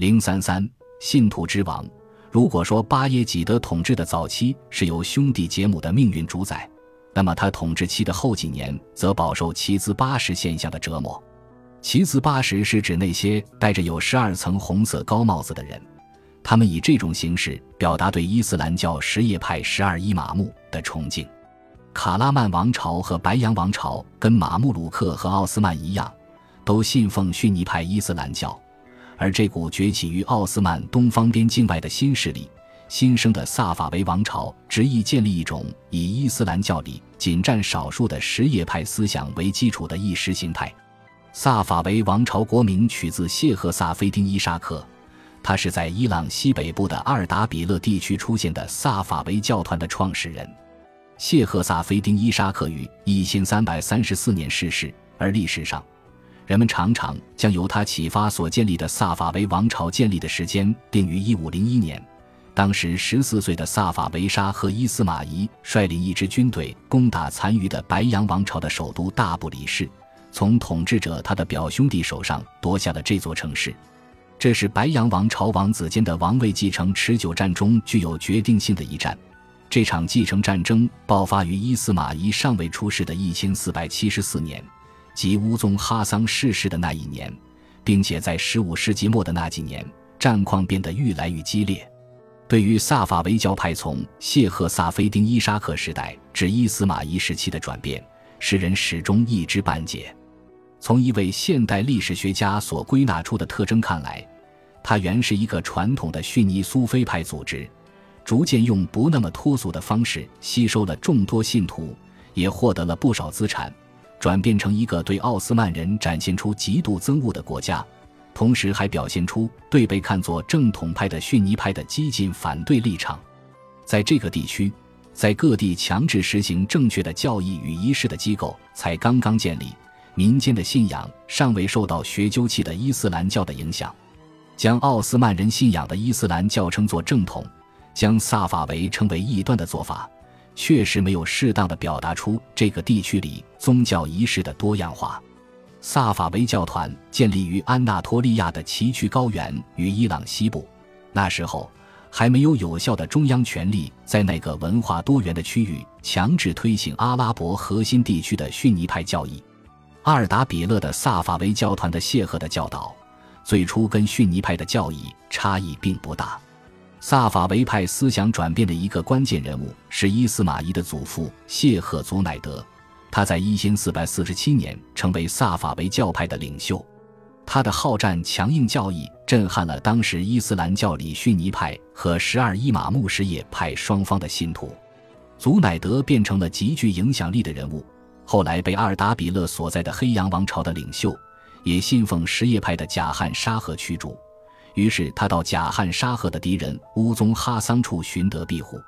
零三三，信徒之王。如果说巴耶济德统治的早期是由兄弟杰姆的命运主宰，那么他统治期的后几年则饱受奇兹巴什现象的折磨。奇兹巴什是指那些戴着有十二层红色高帽子的人，他们以这种形式表达对伊斯兰教什叶派十二伊玛目的崇敬。卡拉曼王朝和白羊王朝跟马穆鲁克和奥斯曼一样，都信奉逊尼派伊斯兰教。而这股崛起于奥斯曼东方边境外的新势力，新生的萨法维王朝，执意建立一种以伊斯兰教里仅占少数的什叶派思想为基础的意识形态。萨法维王朝国名取自谢赫萨菲丁伊沙克，他是在伊朗西北部的阿尔达比勒地区出现的萨法维教团的创始人。谢赫萨菲丁伊沙克于一千三百三十四年逝世，而历史上。人们常常将由他启发所建立的萨法维王朝建立的时间定于一五零一年。当时十四岁的萨法维沙和伊斯玛仪率领一支军队攻打残余的白羊王朝的首都大不里士，从统治者他的表兄弟手上夺下了这座城市。这是白羊王朝王子间的王位继承持久战中具有决定性的一战。这场继承战争爆发于伊斯玛仪尚未出世的一千四百七十四年。即乌宗哈桑逝世的那一年，并且在十五世纪末的那几年，战况变得愈来愈激烈。对于萨法维教派从谢赫萨菲丁伊沙克时代至伊斯玛仪时期的转变，世人始终一知半解。从一位现代历史学家所归纳出的特征看来，它原是一个传统的逊尼苏菲派组织，逐渐用不那么脱俗的方式吸收了众多信徒，也获得了不少资产。转变成一个对奥斯曼人展现出极度憎恶的国家，同时还表现出对被看作正统派的逊尼派的激进反对立场。在这个地区，在各地强制实行正确的教义与仪式的机构才刚刚建立，民间的信仰尚未受到学究气的伊斯兰教的影响。将奥斯曼人信仰的伊斯兰教称作正统，将萨法维称为异端的做法。确实没有适当的表达出这个地区里宗教仪式的多样化。萨法维教团建立于安纳托利亚的崎岖高原与伊朗西部，那时候还没有有效的中央权力在那个文化多元的区域强制推行阿拉伯核心地区的逊尼派教义。阿尔达比勒的萨法维教团的谢赫的教导，最初跟逊尼派的教义差异并不大。萨法维派思想转变的一个关键人物是伊斯玛仪的祖父谢赫祖乃德，他在一千四百四十七年成为萨法维教派的领袖。他的好战强硬教义震撼了当时伊斯兰教里逊尼派和十二伊玛目什叶派双方的信徒。祖乃德变成了极具影响力的人物，后来被阿尔达比勒所在的黑羊王朝的领袖，也信奉什叶派的贾汉沙赫驱逐。于是他到贾汉沙赫的敌人乌宗哈桑处寻得庇护。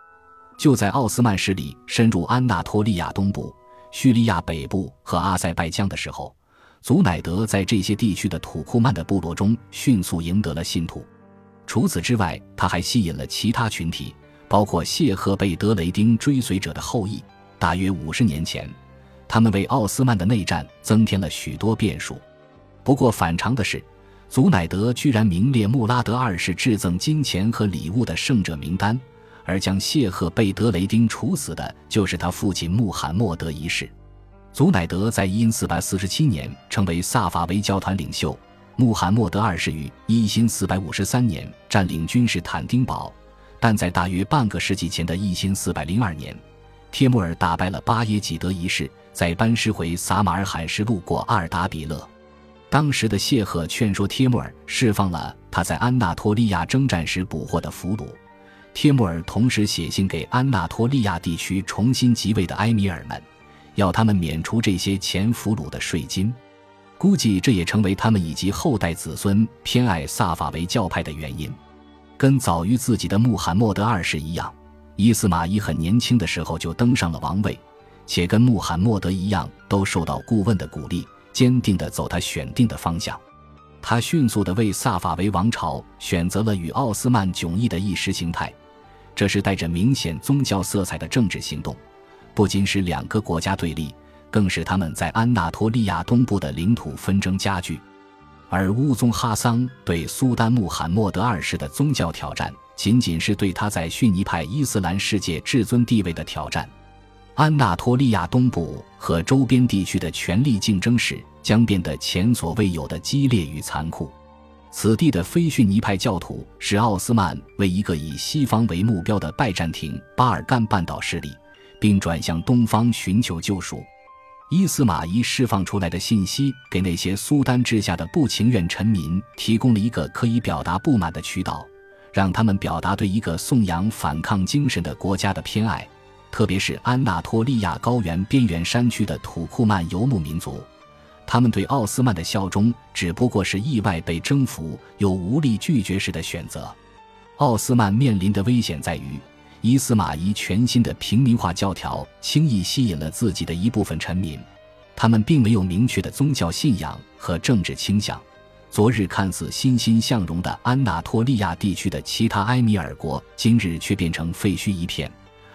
就在奥斯曼势力深入安纳托利亚东部、叙利亚北部和阿塞拜疆的时候，祖乃德在这些地区的土库曼的部落中迅速赢得了信徒。除此之外，他还吸引了其他群体，包括谢赫贝德雷丁追随者的后裔。大约五十年前，他们为奥斯曼的内战增添了许多变数。不过反常的是。祖乃德居然名列穆拉德二世致赠金钱和礼物的圣者名单，而将谢赫贝德雷丁处死的就是他父亲穆罕默德一世。祖乃德在因四百四十七年成为萨法维教团领袖，穆罕默德二世于一因四百五十三年占领君士坦丁堡，但在大约半个世纪前的一因四百零二年，帖木儿打败了巴耶济德一世，在班师回撒马尔罕时路过阿尔达比勒。当时的谢赫劝说帖木儿释放了他在安纳托利亚征战时捕获的俘虏。帖木儿同时写信给安纳托利亚地区重新即位的埃米尔们，要他们免除这些前俘虏的税金。估计这也成为他们以及后代子孙偏爱萨法维教派的原因。跟早于自己的穆罕默德二世一样，伊斯玛仪很年轻的时候就登上了王位，且跟穆罕默德一样，都受到顾问的鼓励。坚定地走他选定的方向，他迅速地为萨法维王朝选择了与奥斯曼迥异的意识形态，这是带着明显宗教色彩的政治行动，不仅使两个国家对立，更使他们在安纳托利亚东部的领土纷争加剧。而乌宗哈桑对苏丹穆罕默德二世的宗教挑战，仅仅是对他在逊尼派伊斯兰世界至尊地位的挑战。安纳托利亚东部和周边地区的权力竞争史将变得前所未有的激烈与残酷。此地的非逊尼派教徒使奥斯曼为一个以西方为目标的拜占庭巴尔干半岛势力，并转向东方寻求救赎。伊斯玛仪释放出来的信息，给那些苏丹治下的不情愿臣民提供了一个可以表达不满的渠道，让他们表达对一个颂扬反抗精神的国家的偏爱，特别是安纳托利亚高原边缘山区的土库曼游牧民族。他们对奥斯曼的效忠只不过是意外被征服又无力拒绝时的选择。奥斯曼面临的危险在于，伊斯马仪全新的平民化教条轻易吸引了自己的一部分臣民，他们并没有明确的宗教信仰和政治倾向。昨日看似欣欣向荣的安纳托利亚地区的其他埃米尔国，今日却变成废墟一片，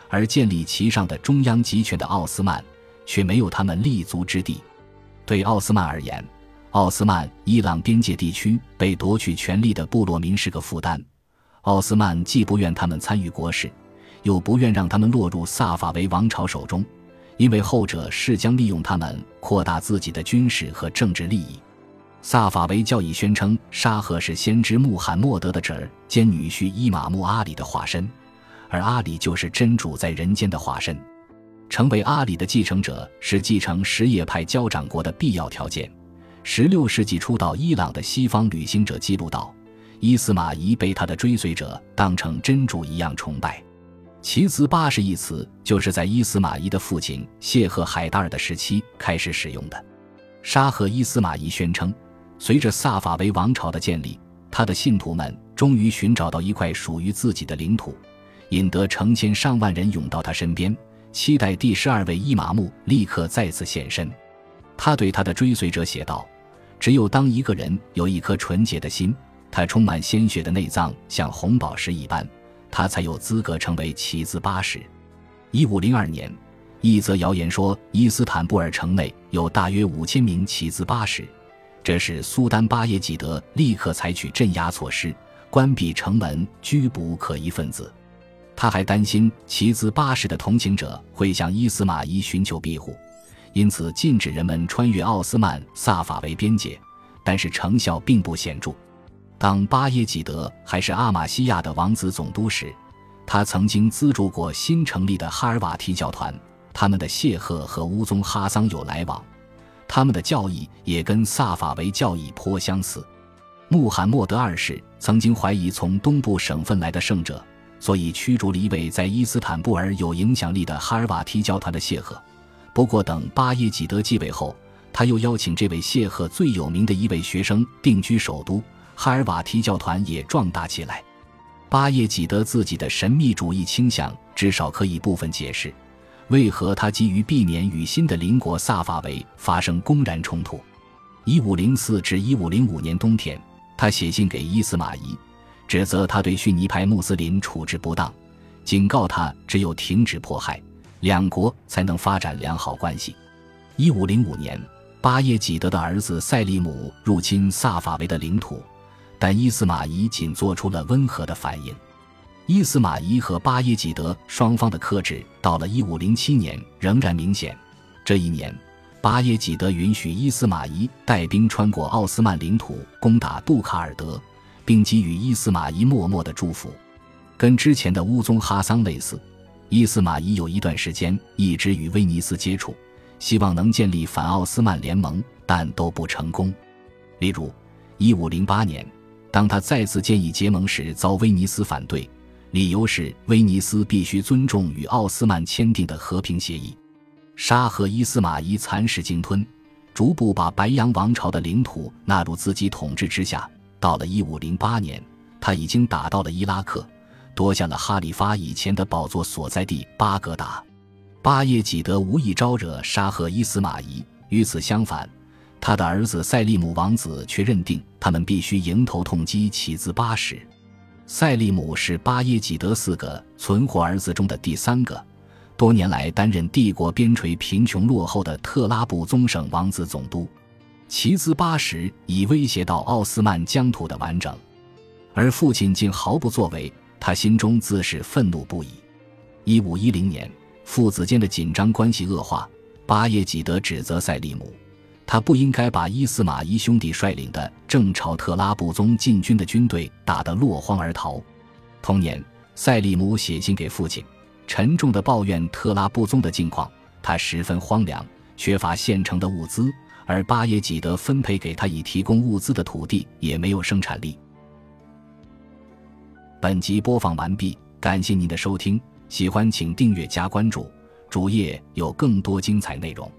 而建立其上的中央集权的奥斯曼，却没有他们立足之地。对奥斯曼而言，奥斯曼伊朗边界地区被夺取权力的部落民是个负担。奥斯曼既不愿他们参与国事，又不愿让他们落入萨法维王朝手中，因为后者是将利用他们扩大自己的军事和政治利益。萨法维教义宣称沙赫是先知穆罕默德的侄儿兼女婿伊玛目阿里的化身，而阿里就是真主在人间的化身。成为阿里的继承者是继承什叶派交长国的必要条件。十六世纪初到伊朗的西方旅行者记录道，伊斯玛仪被他的追随者当成真主一样崇拜。其兹八十一词就是在伊斯玛仪的父亲谢赫海达尔的时期开始使用的。沙赫伊斯玛仪宣称，随着萨法维王朝的建立，他的信徒们终于寻找到一块属于自己的领土，引得成千上万人涌到他身边。期待第十二位伊玛目立刻再次现身。他对他的追随者写道：“只有当一个人有一颗纯洁的心，他充满鲜血的内脏像红宝石一般，他才有资格成为旗子八世。”一五零二年，一则谣言说伊斯坦布尔城内有大约五千名旗子八世，这使苏丹巴耶济德立刻采取镇压措施，关闭城门，拘捕可疑分子。他还担心旗兹八世的同情者会向伊斯玛仪寻求庇护，因此禁止人们穿越奥斯曼萨法维边界，但是成效并不显著。当巴耶济德还是阿玛西亚的王子总督时，他曾经资助过新成立的哈尔瓦提教团，他们的谢赫和乌宗哈桑有来往，他们的教义也跟萨法维教义颇相似。穆罕默德二世曾经怀疑从东部省份来的圣者。所以驱逐了一位在伊斯坦布尔有影响力的哈尔瓦提教团的谢赫。不过，等巴耶济德继位后，他又邀请这位谢赫最有名的一位学生定居首都，哈尔瓦提教团也壮大起来。巴耶济德自己的神秘主义倾向，至少可以部分解释为何他急于避免与新的邻国萨法维发生公然冲突。一五零四至一五零五年冬天，他写信给伊斯玛仪。指责他对逊尼派穆斯林处置不当，警告他只有停止迫害，两国才能发展良好关系。一五零五年，巴耶济德的儿子塞利姆入侵萨法维的领土，但伊斯玛仪仅做出了温和的反应。伊斯玛仪和巴耶济德双方的克制到了一五零七年仍然明显。这一年，巴耶济德允许伊斯玛仪带兵穿过奥斯曼领土，攻打杜卡尔德。并给予伊斯玛仪默默的祝福，跟之前的乌宗哈桑类似。伊斯玛仪有一段时间一直与威尼斯接触，希望能建立反奥斯曼联盟，但都不成功。例如，一五零八年，当他再次建议结盟时，遭威尼斯反对，理由是威尼斯必须尊重与奥斯曼签订的和平协议。沙赫伊斯玛仪蚕食鲸吞，逐步把白羊王朝的领土纳入自己统治之下。到了一五零八年，他已经打到了伊拉克，夺下了哈里发以前的宝座所在地巴格达。巴耶济德无意招惹沙赫伊斯玛仪，与此相反，他的儿子塞利姆王子却认定他们必须迎头痛击起自巴什。塞利姆是巴耶济德四个存活儿子中的第三个，多年来担任帝国边陲贫穷落后的特拉布宗省王子总督。齐兹八十已威胁到奥斯曼疆土的完整，而父亲竟毫不作为，他心中自是愤怒不已。一五一零年，父子间的紧张关系恶化，巴耶济德指责塞利姆，他不应该把伊斯马伊兄弟率领的正朝特拉布宗进军的军队打得落荒而逃。同年，塞利姆写信给父亲，沉重地抱怨特拉布宗的境况，他十分荒凉，缺乏现成的物资。而巴耶济德分配给他已提供物资的土地也没有生产力。本集播放完毕，感谢您的收听，喜欢请订阅加关注，主页有更多精彩内容。